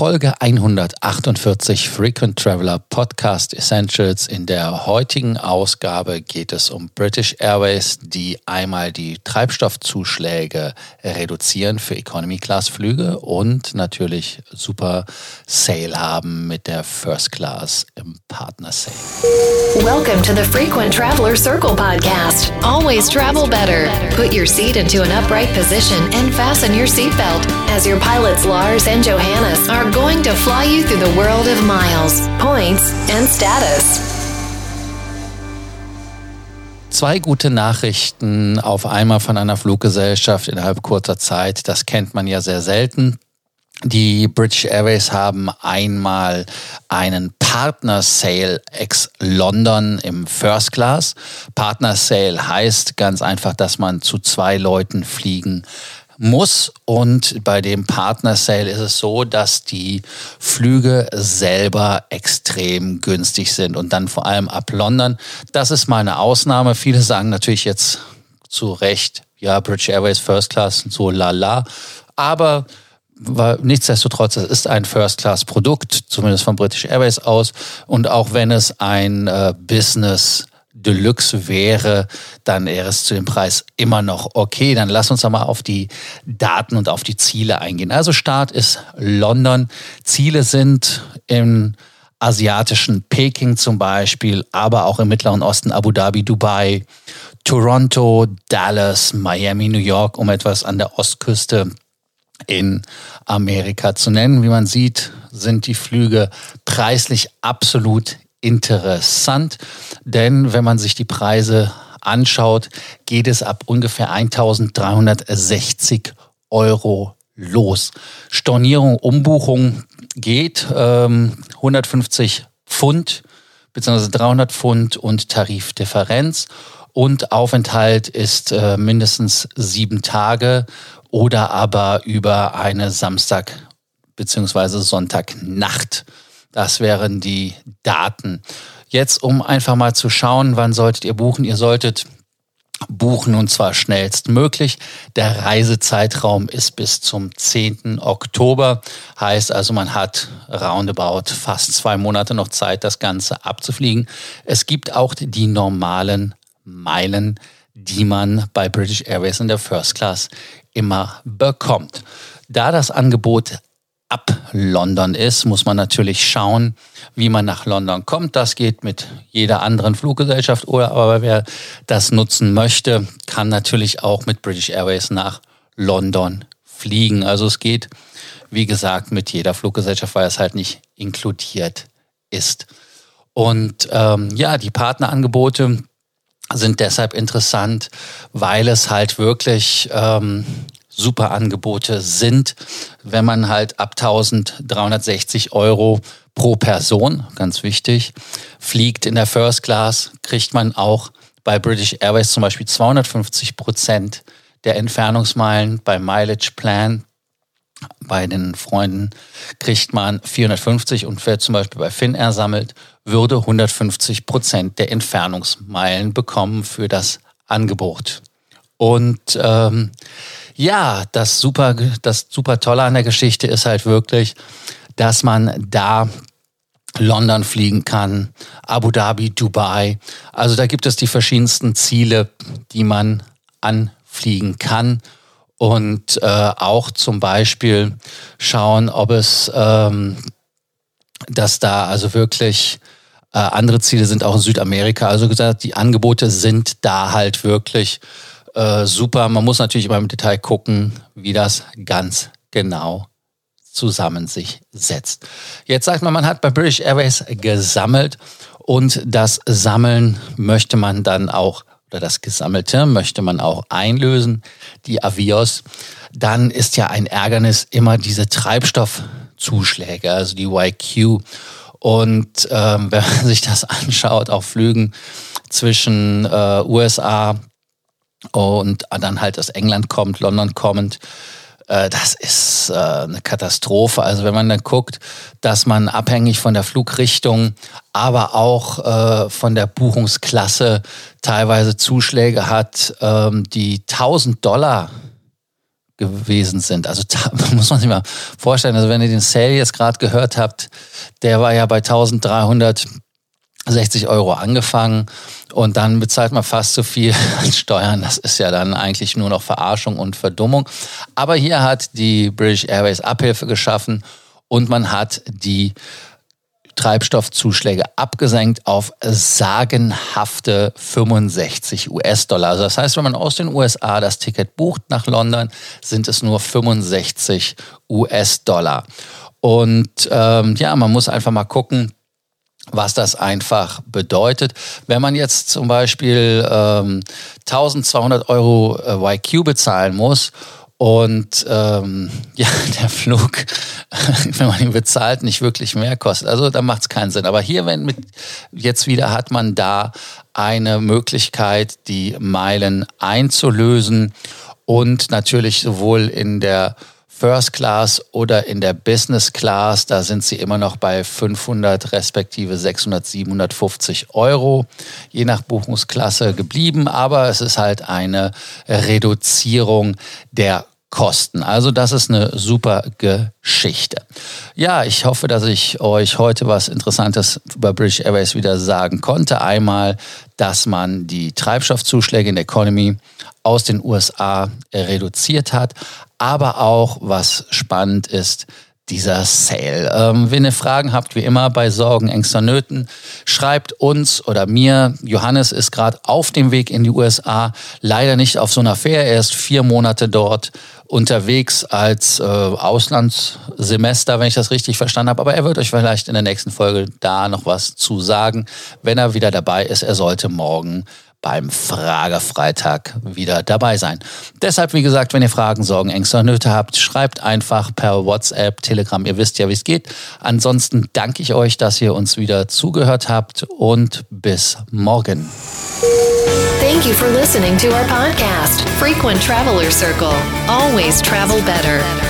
Folge 148 Frequent Traveler Podcast Essentials. In der heutigen Ausgabe geht es um British Airways, die einmal die Treibstoffzuschläge reduzieren für Economy Class Flüge und natürlich super Sale haben mit der First Class im Partner Sale. Welcome to the Frequent Traveler Circle podcast. Always travel better. Put your seat into an upright position and fasten your seatbelt as your pilots Lars and Johannes are are going to fly you through the world of miles, points and status. Zwei gute Nachrichten auf einmal von einer Fluggesellschaft innerhalb kurzer Zeit. Das kennt man ja sehr selten. Die British Airways haben einmal einen Partner Sale ex London im First Class. Partner Sale heißt ganz einfach, dass man zu zwei Leuten fliegen muss. Und bei dem Partner Sale ist es so, dass die Flüge selber extrem günstig sind und dann vor allem ab London. Das ist mal eine Ausnahme. Viele sagen natürlich jetzt zu Recht, ja, British Airways First Class und so lala. Aber nichtsdestotrotz, es ist ein First-Class-Produkt, zumindest von British Airways aus. Und auch wenn es ein äh, Business Deluxe wäre, dann wäre es zu dem Preis immer noch okay. Dann lass uns mal auf die Daten und auf die Ziele eingehen. Also Start ist London. Ziele sind im asiatischen Peking zum Beispiel, aber auch im Mittleren Osten Abu Dhabi, Dubai, Toronto, Dallas, Miami, New York, um etwas an der Ostküste in Amerika zu nennen. Wie man sieht, sind die Flüge preislich absolut interessant, denn wenn man sich die Preise anschaut, geht es ab ungefähr 1360 Euro los. Stornierung, Umbuchung geht ähm, 150 Pfund bzw. 300 Pfund und Tarifdifferenz und Aufenthalt ist äh, mindestens sieben Tage oder aber über eine Samstag bzw. Sonntagnacht. Das wären die Daten. Jetzt, um einfach mal zu schauen, wann solltet ihr buchen? Ihr solltet buchen und zwar schnellstmöglich. Der Reisezeitraum ist bis zum 10. Oktober. Heißt also, man hat roundabout fast zwei Monate noch Zeit, das Ganze abzufliegen. Es gibt auch die normalen Meilen, die man bei British Airways in der First Class immer bekommt. Da das Angebot ab London ist, muss man natürlich schauen, wie man nach London kommt. Das geht mit jeder anderen Fluggesellschaft oder aber wer das nutzen möchte, kann natürlich auch mit British Airways nach London fliegen. Also es geht, wie gesagt, mit jeder Fluggesellschaft, weil es halt nicht inkludiert ist. Und ähm, ja, die Partnerangebote sind deshalb interessant, weil es halt wirklich ähm, super Angebote sind, wenn man halt ab 1360 Euro pro Person, ganz wichtig, fliegt in der First Class, kriegt man auch bei British Airways zum Beispiel 250 Prozent der Entfernungsmeilen bei Mileage Plan. Bei den Freunden kriegt man 450 und wer zum Beispiel bei Finnair sammelt, würde 150 Prozent der Entfernungsmeilen bekommen für das Angebot. Und ähm, ja, das super, das super Tolle an der Geschichte ist halt wirklich, dass man da London fliegen kann, Abu Dhabi, Dubai. Also da gibt es die verschiedensten Ziele, die man anfliegen kann. Und äh, auch zum Beispiel schauen, ob es, ähm, dass da also wirklich äh, andere Ziele sind, auch in Südamerika. Also gesagt, die Angebote sind da halt wirklich äh, super. Man muss natürlich immer im Detail gucken, wie das ganz genau zusammen sich setzt. Jetzt sagt man, man hat bei British Airways gesammelt und das Sammeln möchte man dann auch oder das Gesammelte möchte man auch einlösen, die Avios, dann ist ja ein Ärgernis immer diese Treibstoffzuschläge, also die YQ. Und ähm, wenn man sich das anschaut auf Flügen zwischen äh, USA, und dann halt aus England kommt, London kommend. Äh, das ist äh, eine Katastrophe. Also wenn man dann guckt, dass man abhängig von der Flugrichtung, aber auch äh, von der Buchungsklasse teilweise Zuschläge hat, ähm, die 1000 Dollar gewesen sind. Also da muss man sich mal vorstellen, also wenn ihr den Sale jetzt gerade gehört habt, der war ja bei 1360 Euro angefangen und dann bezahlt man fast so viel an Steuern. Das ist ja dann eigentlich nur noch Verarschung und Verdummung. Aber hier hat die British Airways Abhilfe geschaffen und man hat die Treibstoffzuschläge abgesenkt auf sagenhafte 65 US-Dollar. Also das heißt, wenn man aus den USA das Ticket bucht nach London, sind es nur 65 US-Dollar. Und ähm, ja, man muss einfach mal gucken, was das einfach bedeutet. Wenn man jetzt zum Beispiel ähm, 1200 Euro äh, YQ bezahlen muss und ähm, ja, der Flug, wenn man ihn bezahlt, nicht wirklich mehr kostet. Also da macht es keinen Sinn. Aber hier, wenn mit jetzt wieder hat man da eine Möglichkeit, die Meilen einzulösen und natürlich sowohl in der First Class oder in der Business Class, da sind sie immer noch bei 500 respektive 600, 750 Euro, je nach Buchungsklasse geblieben. Aber es ist halt eine Reduzierung der Kosten. Also das ist eine super Geschichte. Ja, ich hoffe, dass ich euch heute was Interessantes über British Airways wieder sagen konnte. Einmal, dass man die Treibstoffzuschläge in der Economy aus den USA reduziert hat, aber auch, was spannend ist, dieser Sale. Ähm, wenn ihr Fragen habt, wie immer bei Sorgen, Ängsten, Nöten, schreibt uns oder mir. Johannes ist gerade auf dem Weg in die USA, leider nicht auf so einer Fähre. Er ist vier Monate dort unterwegs als äh, Auslandssemester, wenn ich das richtig verstanden habe. Aber er wird euch vielleicht in der nächsten Folge da noch was zu sagen, wenn er wieder dabei ist. Er sollte morgen beim Fragefreitag wieder dabei sein. Deshalb, wie gesagt, wenn ihr Fragen, Sorgen, Ängste oder Nöte habt, schreibt einfach per WhatsApp, Telegram. Ihr wisst ja, wie es geht. Ansonsten danke ich euch, dass ihr uns wieder zugehört habt und bis morgen. Thank you for listening to our podcast, Frequent Traveler Circle. Always travel better.